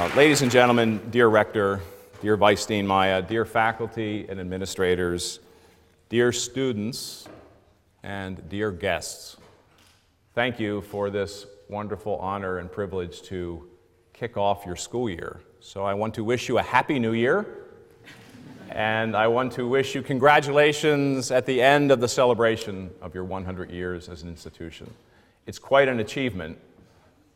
Uh, ladies and gentlemen, dear Rector, dear Vice Dean Maya, dear faculty and administrators, dear students, and dear guests, thank you for this wonderful honor and privilege to kick off your school year. So I want to wish you a happy new year, and I want to wish you congratulations at the end of the celebration of your 100 years as an institution. It's quite an achievement,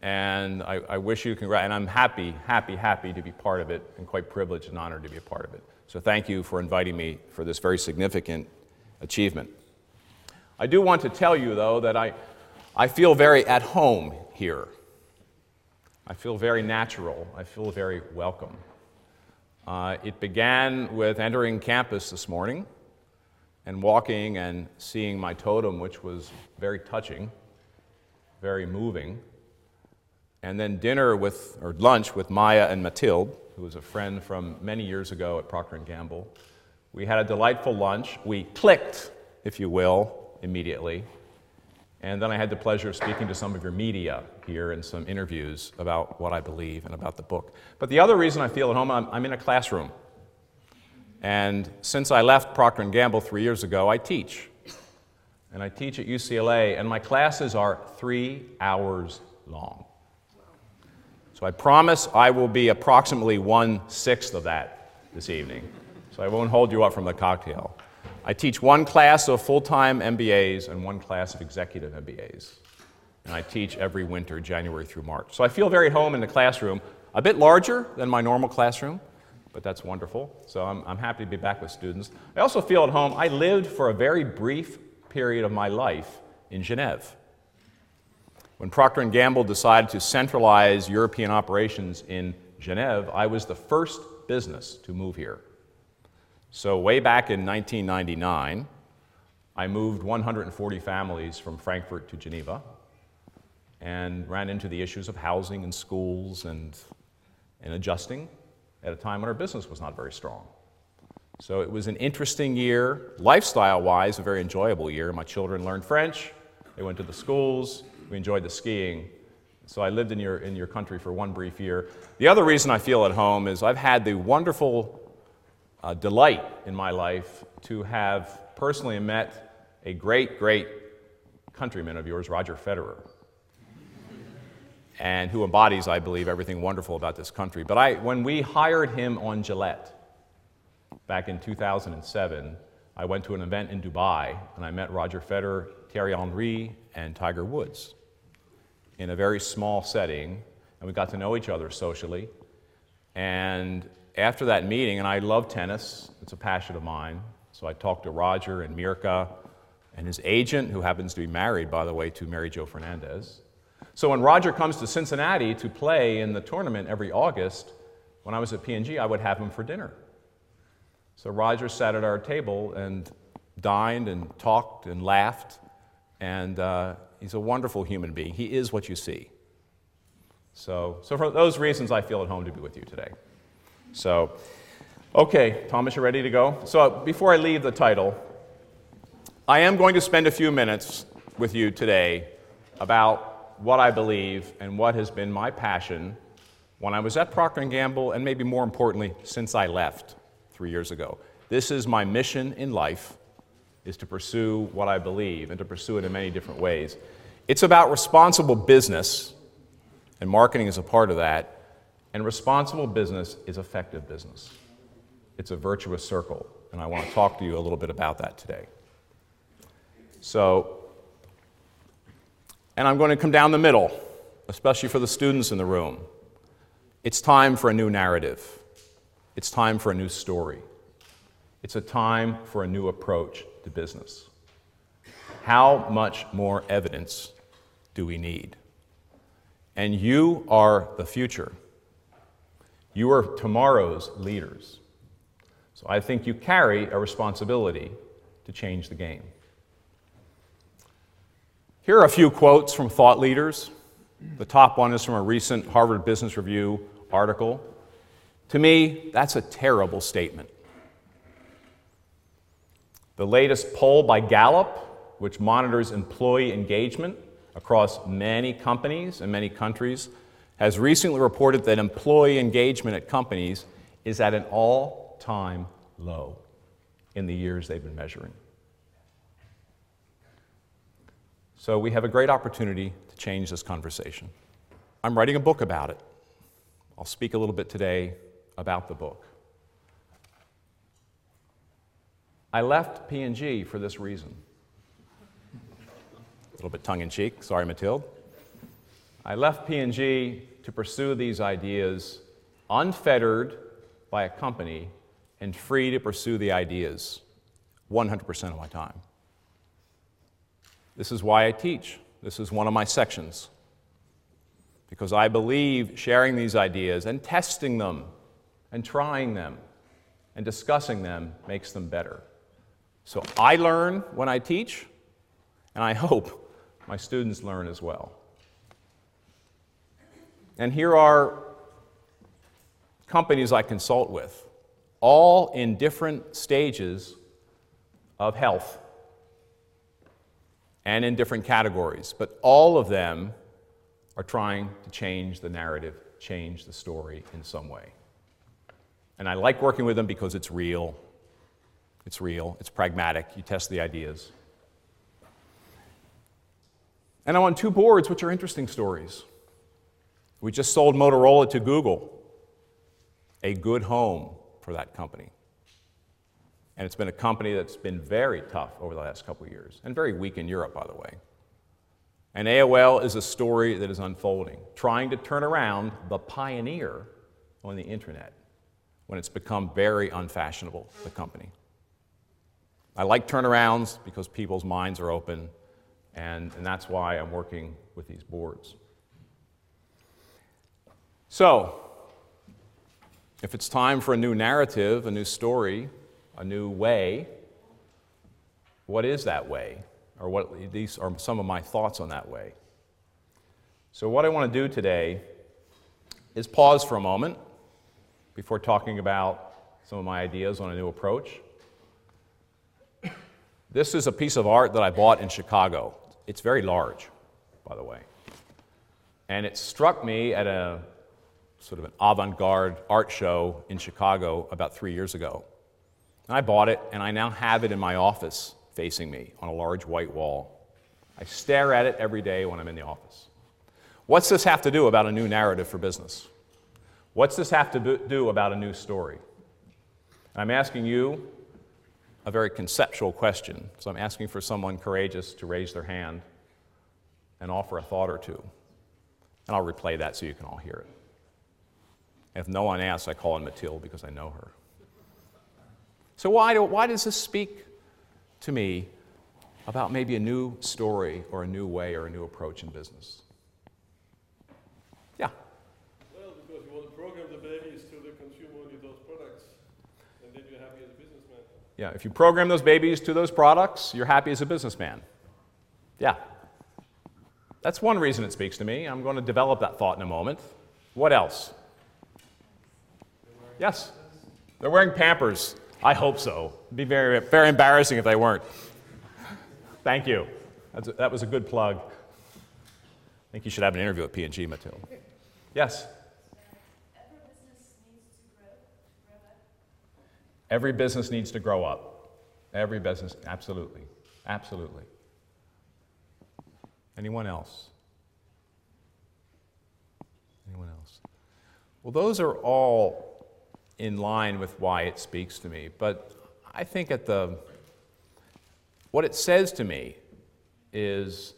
and I, I wish you congrats. And I'm happy, happy, happy to be part of it, and quite privileged and honored to be a part of it. So thank you for inviting me for this very significant achievement. I do want to tell you, though, that I, I feel very at home here. I feel very natural. I feel very welcome. Uh, it began with entering campus this morning and walking and seeing my totem, which was very touching, very moving. And then dinner with, or lunch with Maya and Mathilde, who was a friend from many years ago at Procter & Gamble. We had a delightful lunch. We clicked, if you will, immediately. And then I had the pleasure of speaking to some of your media here in some interviews about what I believe and about the book. But the other reason I feel at home, I'm, I'm in a classroom. And since I left Procter & Gamble three years ago, I teach. And I teach at UCLA, and my classes are three hours long. So I promise I will be approximately one sixth of that this evening. So I won't hold you up from the cocktail. I teach one class of full time MBAs and one class of executive MBAs. And I teach every winter, January through March. So I feel very home in the classroom, a bit larger than my normal classroom, but that's wonderful. So I'm, I'm happy to be back with students. I also feel at home. I lived for a very brief period of my life in Geneva. When Procter & Gamble decided to centralize European operations in Geneva, I was the first business to move here. So, way back in 1999, I moved 140 families from Frankfurt to Geneva and ran into the issues of housing and schools and, and adjusting at a time when our business was not very strong. So, it was an interesting year, lifestyle wise, a very enjoyable year. My children learned French, they went to the schools, we enjoyed the skiing. So, I lived in your, in your country for one brief year. The other reason I feel at home is I've had the wonderful uh, delight in my life to have personally met a great, great countryman of yours, Roger Federer, and who embodies, I believe, everything wonderful about this country. But I, when we hired him on Gillette back in 2007, I went to an event in Dubai and I met Roger Federer, Thierry Henry, and Tiger Woods in a very small setting, and we got to know each other socially. And after that meeting, and I love tennis, it's a passion of mine, so I talked to Roger and Mirka and his agent, who happens to be married, by the way, to Mary Joe Fernandez. So when Roger comes to Cincinnati to play in the tournament every August, when I was at P&G, I would have him for dinner. So Roger sat at our table and dined and talked and laughed, and uh, he's a wonderful human being. He is what you see. So, so for those reasons, I feel at home to be with you today. So, okay, Thomas, you ready to go? So, before I leave the title, I am going to spend a few minutes with you today about what I believe and what has been my passion when I was at Procter & Gamble and maybe more importantly since I left 3 years ago. This is my mission in life is to pursue what I believe and to pursue it in many different ways. It's about responsible business and marketing is a part of that and responsible business is effective business. It's a virtuous circle, and I want to talk to you a little bit about that today. So, and I'm going to come down the middle, especially for the students in the room. It's time for a new narrative. It's time for a new story. It's a time for a new approach to business. How much more evidence do we need? And you are the future. You are tomorrow's leaders. So I think you carry a responsibility to change the game. Here are a few quotes from thought leaders. The top one is from a recent Harvard Business Review article. To me, that's a terrible statement. The latest poll by Gallup, which monitors employee engagement across many companies and many countries, has recently reported that employee engagement at companies is at an all time low in the years they've been measuring. So we have a great opportunity to change this conversation. I'm writing a book about it. I'll speak a little bit today about the book. I left P&G for this reason. A little bit tongue in cheek, sorry Mathilde. I left P&G to pursue these ideas unfettered by a company and free to pursue the ideas 100% of my time. This is why I teach. This is one of my sections. Because I believe sharing these ideas and testing them and trying them and discussing them makes them better. So I learn when I teach, and I hope my students learn as well. And here are companies I consult with, all in different stages of health and in different categories, but all of them are trying to change the narrative, change the story in some way. And I like working with them because it's real. It's real, it's pragmatic, you test the ideas. And I'm on two boards, which are interesting stories. We just sold Motorola to Google, a good home for that company. And it's been a company that's been very tough over the last couple of years, and very weak in Europe, by the way. And AOL is a story that is unfolding, trying to turn around the pioneer on the internet when it's become very unfashionable, the company. I like turnarounds because people's minds are open and, and that's why I'm working with these boards. So, if it's time for a new narrative, a new story, a new way, what is that way? Or what these are some of my thoughts on that way. So, what I want to do today is pause for a moment before talking about some of my ideas on a new approach. This is a piece of art that I bought in Chicago. It's very large, by the way. And it struck me at a sort of an avant garde art show in Chicago about three years ago. And I bought it, and I now have it in my office facing me on a large white wall. I stare at it every day when I'm in the office. What's this have to do about a new narrative for business? What's this have to do about a new story? And I'm asking you a very conceptual question. So I'm asking for someone courageous to raise their hand and offer a thought or two. And I'll replay that so you can all hear it. If no one asks, I call on Mathilde because I know her. So, why, do, why does this speak to me about maybe a new story or a new way or a new approach in business? Yeah. Well, because you want to program the babies to the consumer only those products, and then you're happy as a businessman. Yeah, if you program those babies to those products, you're happy as a businessman. Yeah. That's one reason it speaks to me. I'm going to develop that thought in a moment. What else? Yes. They're wearing Pampers. I hope so. It'd be very, very embarrassing if they weren't. Thank you. A, that was a good plug. I think you should have an interview at P&G, Mathilde. Yes? Every business needs to grow up. Every business, absolutely. Absolutely. Anyone else? Anyone else? Well, those are all in line with why it speaks to me. But I think at the what it says to me is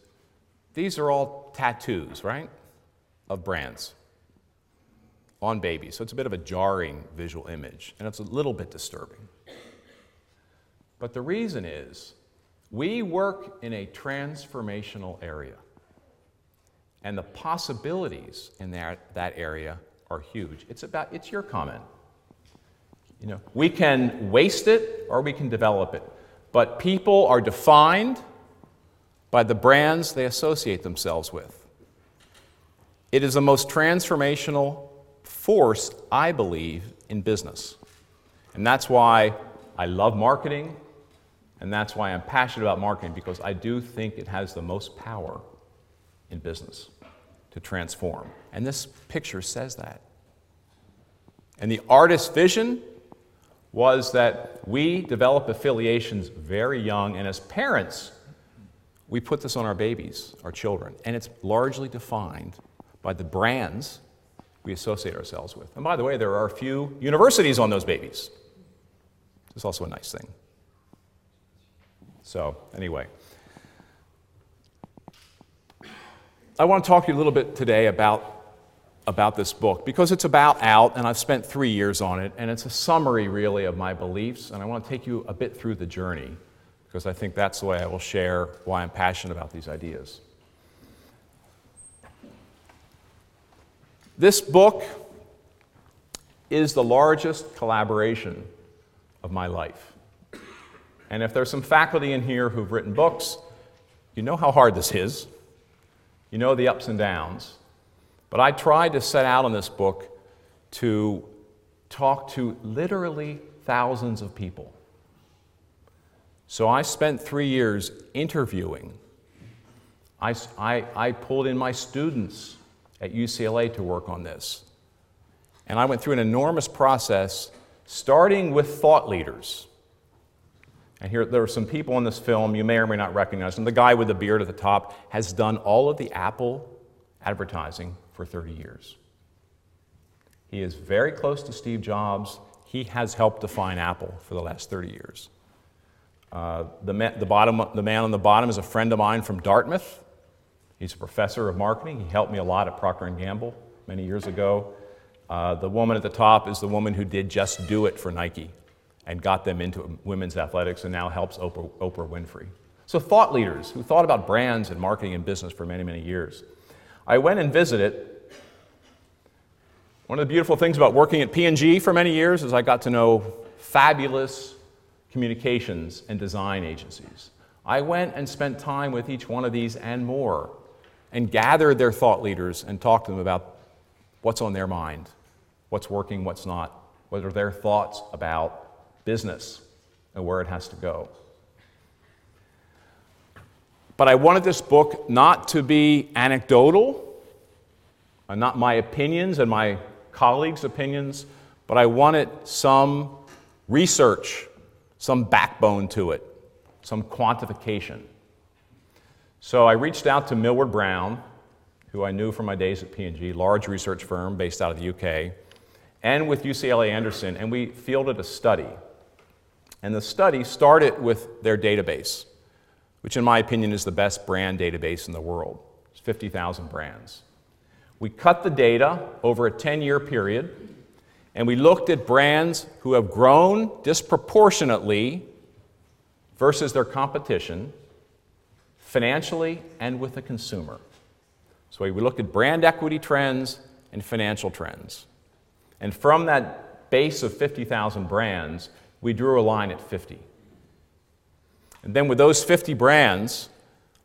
these are all tattoos, right? Of brands on babies. So it's a bit of a jarring visual image, and it's a little bit disturbing. But the reason is we work in a transformational area, and the possibilities in that, that area are huge. It's about it's your comment. You know, we can waste it or we can develop it. But people are defined by the brands they associate themselves with. It is the most transformational force, I believe, in business. And that's why I love marketing, and that's why I'm passionate about marketing, because I do think it has the most power in business to transform. And this picture says that. And the artist's vision was that we develop affiliations very young, and as parents, we put this on our babies, our children, and it's largely defined by the brands we associate ourselves with. And by the way, there are a few universities on those babies. It's also a nice thing. So, anyway, I want to talk to you a little bit today about about this book because it's about out and I've spent three years on it, and it's a summary really of my beliefs. And I want to take you a bit through the journey because I think that's the way I will share why I'm passionate about these ideas. This book is the largest collaboration of my life. And if there's some faculty in here who've written books, you know how hard this is. You know the ups and downs. But I tried to set out in this book to talk to literally thousands of people. So I spent three years interviewing. I, I, I, pulled in my students at UCLA to work on this. And I went through an enormous process, starting with thought leaders. And here, there are some people in this film you may or may not recognize them. The guy with the beard at the top has done all of the Apple advertising for 30 years. He is very close to Steve Jobs. He has helped define Apple for the last 30 years. Uh, the, man, the, bottom, the man on the bottom is a friend of mine from Dartmouth. He's a professor of marketing. He helped me a lot at Procter & Gamble many years ago. Uh, the woman at the top is the woman who did Just Do It for Nike and got them into women's athletics and now helps Oprah, Oprah Winfrey. So, thought leaders who thought about brands and marketing and business for many, many years. I went and visited. One of the beautiful things about working at P&G for many years is I got to know fabulous communications and design agencies. I went and spent time with each one of these and more and gather their thought leaders and talk to them about what's on their mind, what's working, what's not, what are their thoughts about business and where it has to go. But I wanted this book not to be anecdotal, and not my opinions and my colleagues' opinions, but I wanted some research, some backbone to it, some quantification. So I reached out to Millward Brown, who I knew from my days at P&G, large research firm based out of the UK, and with UCLA Anderson, and we fielded a study. And the study started with their database, which in my opinion is the best brand database in the world. It's 50,000 brands. We cut the data over a 10 year period, and we looked at brands who have grown disproportionately versus their competition financially and with the consumer. So we looked at brand equity trends and financial trends. And from that base of 50,000 brands, we drew a line at 50. And then with those 50 brands,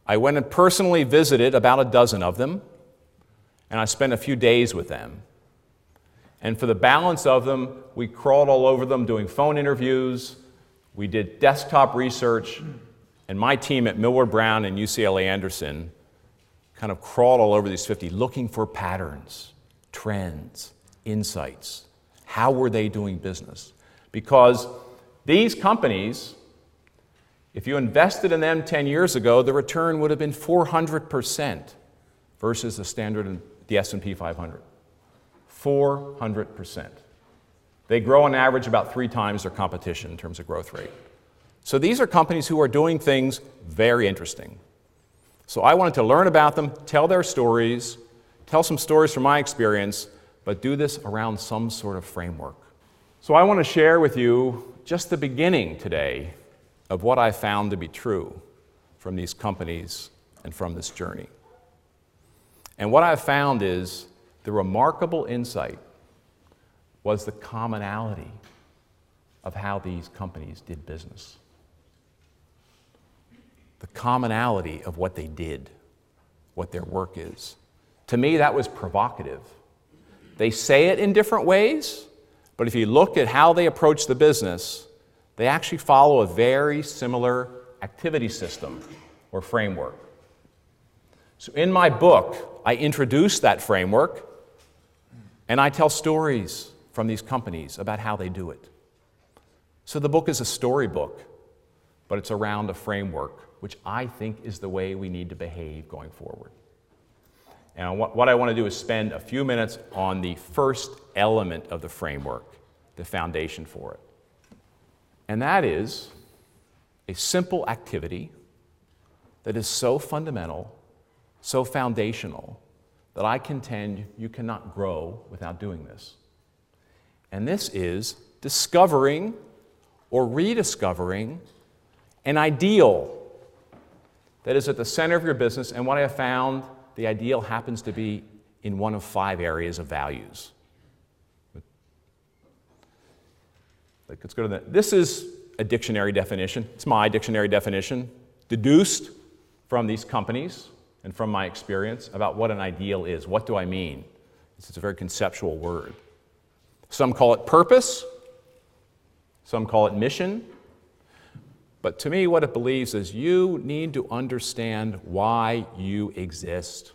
I went and personally visited about a dozen of them, and I spent a few days with them. And for the balance of them, we crawled all over them doing phone interviews, we did desktop research, and my team at Millward Brown and UCLA Anderson kind of crawled all over these 50 looking for patterns, trends, insights. How were they doing business? Because these companies, if you invested in them 10 years ago, the return would have been 400% versus the standard the S&P 500. 400%. They grow on average about 3 times their competition in terms of growth rate. So these are companies who are doing things very interesting. So I wanted to learn about them, tell their stories, tell some stories from my experience, but do this around some sort of framework. So I want to share with you just the beginning today of what I found to be true from these companies and from this journey. And what I've found is the remarkable insight was the commonality of how these companies did business the commonality of what they did, what their work is. To me, that was provocative. They say it in different ways, but if you look at how they approach the business, they actually follow a very similar activity system or framework. So, in my book, I introduce that framework and I tell stories from these companies about how they do it. So the book is a storybook, but it's around a framework, which I think is the way we need to behave going forward. And what I want to do is spend a few minutes on the first element of the framework, the foundation for it. And that is a simple activity that is so fundamental, so foundational, that I contend you cannot grow without doing this. And this is discovering or rediscovering an ideal that is at the center of your business. And what I have found, the ideal happens to be in one of five areas of values. Let's go to. This is a dictionary definition. It's my dictionary definition, deduced from these companies and from my experience about what an ideal is. What do I mean? It's a very conceptual word. Some call it purpose, some call it mission. But to me, what it believes is you need to understand why you exist.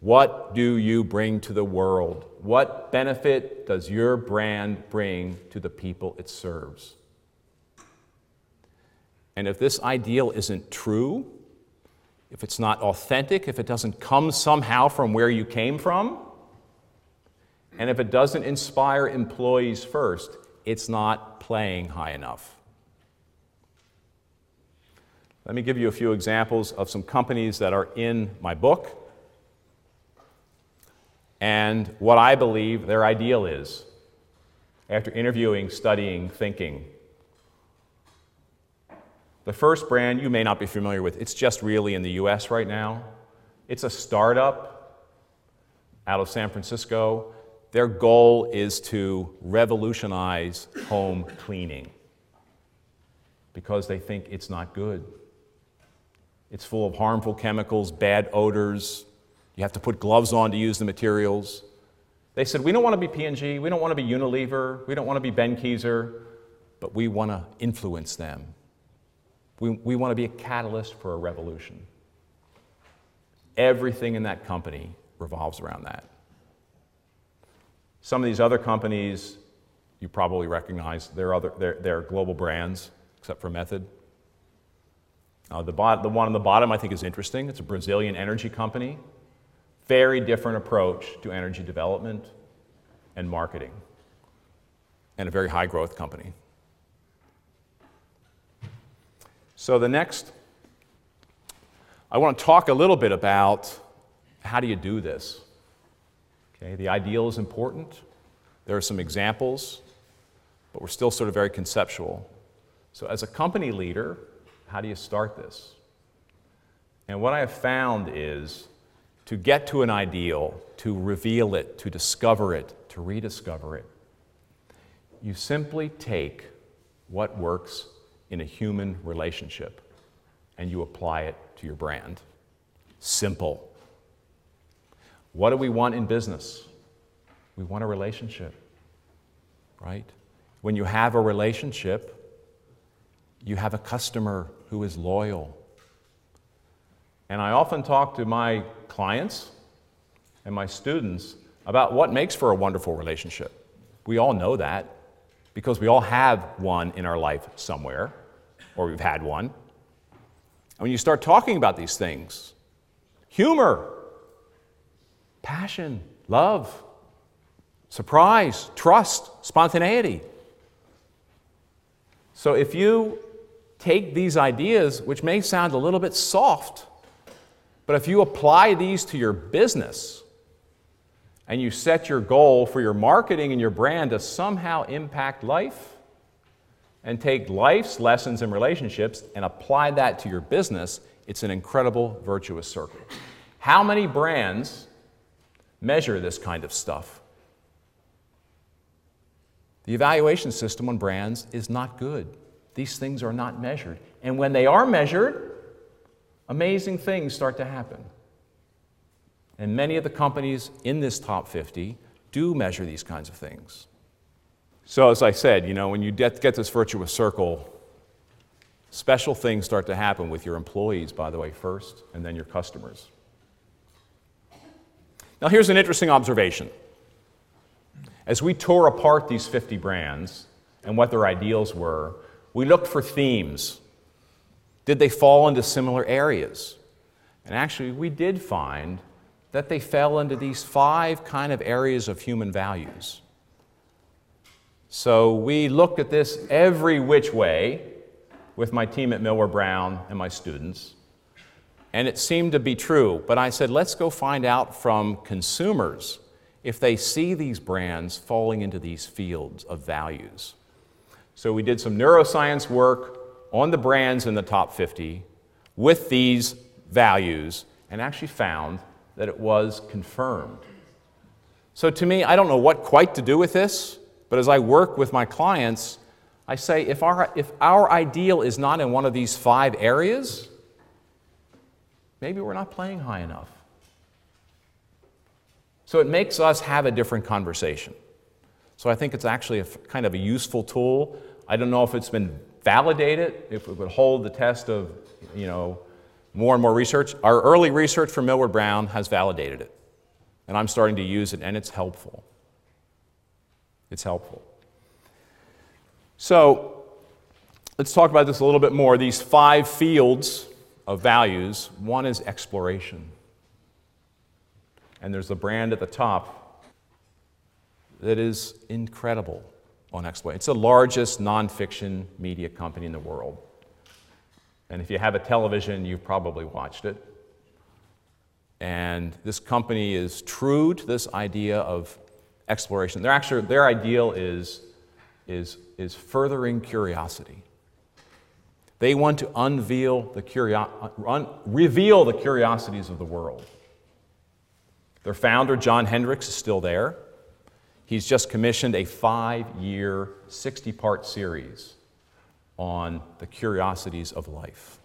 What do you bring to the world? What benefit does your brand bring to the people it serves? And if this ideal isn't true, if it's not authentic, if it doesn't come somehow from where you came from, and if it doesn't inspire employees first, it's not playing high enough. Let me give you a few examples of some companies that are in my book and what I believe their ideal is after interviewing, studying, thinking. The first brand you may not be familiar with, it's just really in the US right now. It's a startup out of San Francisco. Their goal is to revolutionize home cleaning because they think it's not good. It's full of harmful chemicals, bad odors. You have to put gloves on to use the materials. They said, We don't want to be P&G, we don't want to be Unilever, we don't want to be Benckiser, but we want to influence them. We, we want to be a catalyst for a revolution. Everything in that company revolves around that. Some of these other companies you probably recognize, they're, other, they're, they're global brands, except for Method. Uh, the, the one on the bottom I think is interesting. It's a Brazilian energy company. Very different approach to energy development and marketing, and a very high growth company. So, the next, I want to talk a little bit about how do you do this? Okay, the ideal is important. There are some examples, but we're still sort of very conceptual. So, as a company leader, how do you start this? And what I have found is to get to an ideal, to reveal it, to discover it, to rediscover it, you simply take what works in a human relationship and you apply it to your brand. Simple. What do we want in business? We want a relationship, right? When you have a relationship, you have a customer who is loyal. And I often talk to my clients and my students about what makes for a wonderful relationship. We all know that because we all have one in our life somewhere, or we've had one. And when you start talking about these things, humor, passion, love, surprise, trust, spontaneity. So if you take these ideas, which may sound a little bit soft, but if you apply these to your business, and you set your goal for your marketing and your brand to somehow impact life and take life's lessons and relationships and apply that to your business, it's an incredible virtuous circle. How many brands measure this kind of stuff? The evaluation system on brands is not good. These things are not measured. And when they are measured, amazing things start to happen. And many of the companies in this top 50 do measure these kinds of things. So, as I said, you know, when you get, this virtuous circle, special things start to happen with your employees, by the way, first, and then your customers. Now, here's an interesting observation. As we tore apart these 50 brands and what their ideals were, we looked for themes. Did they fall into similar areas? And actually, we did find that they fell into these five kind of areas of human values. So we looked at this every which way with my team at Millward Brown and my students, and it seemed to be true. But I said, let's go find out from consumers if they see these brands falling into these fields of values. So we did some neuroscience work on the brands in the top 50 with these values and actually found that it was confirmed. So to me, I don't know what quite to do with this, but as I work with my clients, I say if our, if our ideal is not in one of these five areas, maybe we're not playing high enough. So it makes us have a different conversation. So I think it's actually a kind of a useful tool. I don't know if it's been validated, if it would hold the test of, you know, more and more research. Our early research from Millward Brown has validated it. And I'm starting to use it, and it's helpful. It's helpful. So let's talk about this a little bit more. These five fields of values one is exploration. And there's the brand at the top that is incredible on exploration. It's the largest nonfiction media company in the world. And if you have a television, you've probably watched it. And this company is true to this idea of exploration. Their, actually, their ideal is, is, is furthering curiosity. They want to unveil the curio- un- reveal the curiosities of the world. Their founder, John Hendricks, is still there. He's just commissioned a five year, 60 part series on the curiosities of life.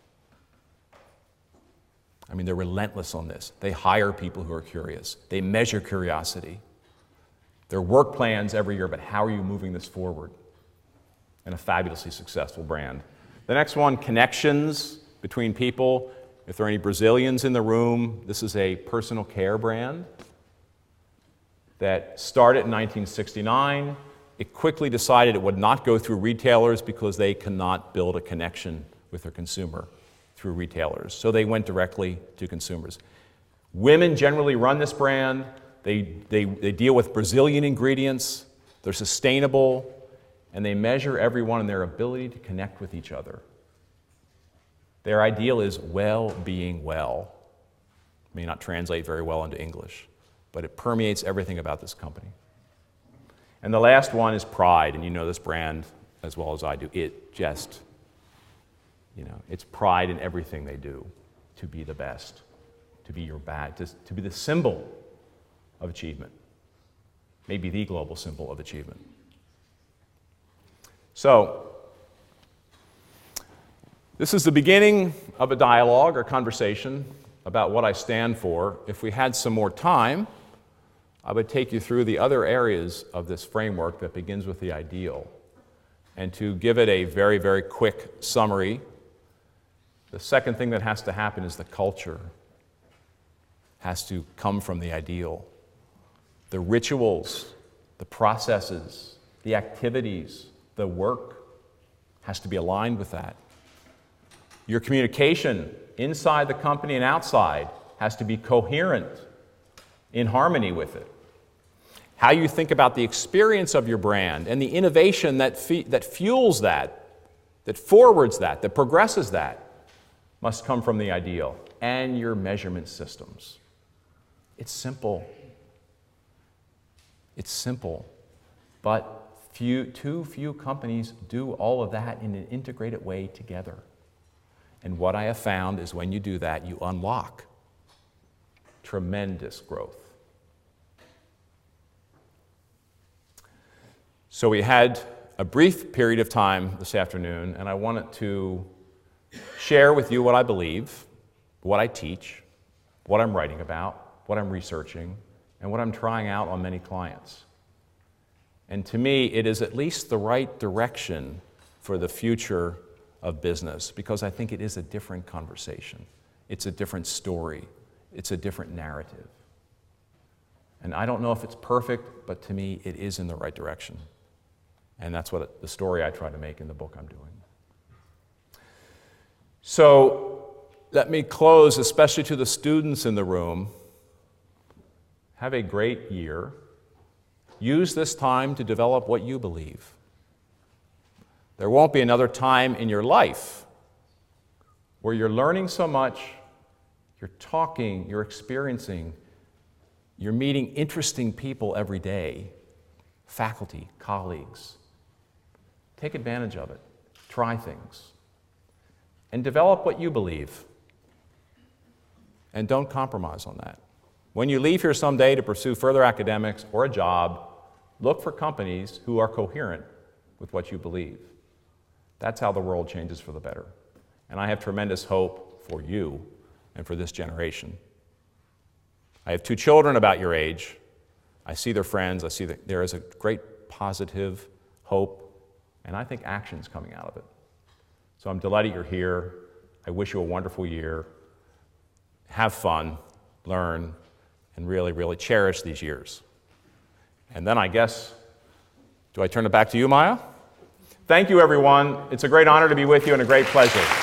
I mean, they're relentless on this. They hire people who are curious, they measure curiosity. Their work plans every year, but how are you moving this forward? And a fabulously successful brand. The next one connections between people. If there are any Brazilians in the room, this is a personal care brand that started in 1969 it quickly decided it would not go through retailers because they cannot build a connection with their consumer through retailers. So they went directly to consumers. Women generally run this brand. They, they, they deal with Brazilian ingredients. They're sustainable. And they measure everyone in their ability to connect with each other. Their ideal is well being well. May not translate very well into English, but it permeates everything about this company. And the last one is pride, and you know this brand as well as I do. It just, you know, it's pride in everything they do to be the best, to be your bad, to, to be the symbol of achievement, maybe the global symbol of achievement. So, this is the beginning of a dialogue or conversation about what I stand for. If we had some more time, I would take you through the other areas of this framework that begins with the ideal. And to give it a very, very quick summary, the second thing that has to happen is the culture has to come from the ideal. The rituals, the processes, the activities, the work has to be aligned with that. Your communication inside the company and outside has to be coherent in harmony with it. How you think about the experience of your brand and the innovation that, fe- that fuels that, that forwards that, that progresses that, must come from the ideal and your measurement systems. It's simple. It's simple. But few, too few companies do all of that in an integrated way together. And what I have found is when you do that, you unlock tremendous growth. So we had a brief period of time this afternoon, and I wanted to share with you what I believe, what I teach, what I'm writing about, what I'm researching, and what I'm trying out on many clients. And to me, it is at least the right direction for the future of business because I think it is a different conversation. It's a different story. It's a different narrative. And I don't know if it's perfect, but to me, it is in the right direction. And that's what the story I try to make in the book I'm doing. So let me close, especially to the students in the room. Have a great year. Use this time to develop what you believe. There won't be another time in your life where you're learning so much, you're talking, you're experiencing, you're meeting interesting people every day faculty, colleagues. Take advantage of it, try things, and develop what you believe. And don't compromise on that. When you leave here someday to pursue further academics or a job, look for companies who are coherent with what you believe. That's how the world changes for the better. And I have tremendous hope for you and for this generation. I have two children about your age. I see their friends. I see that there is a great positive hope, and I think action's coming out of it. So I'm delighted you're here. I wish you a wonderful year. Have fun, learn, and really, really cherish these years. And then I guess, do I turn it back to you, Maya? Thank you, everyone. It's a great honor to be with you and a great pleasure.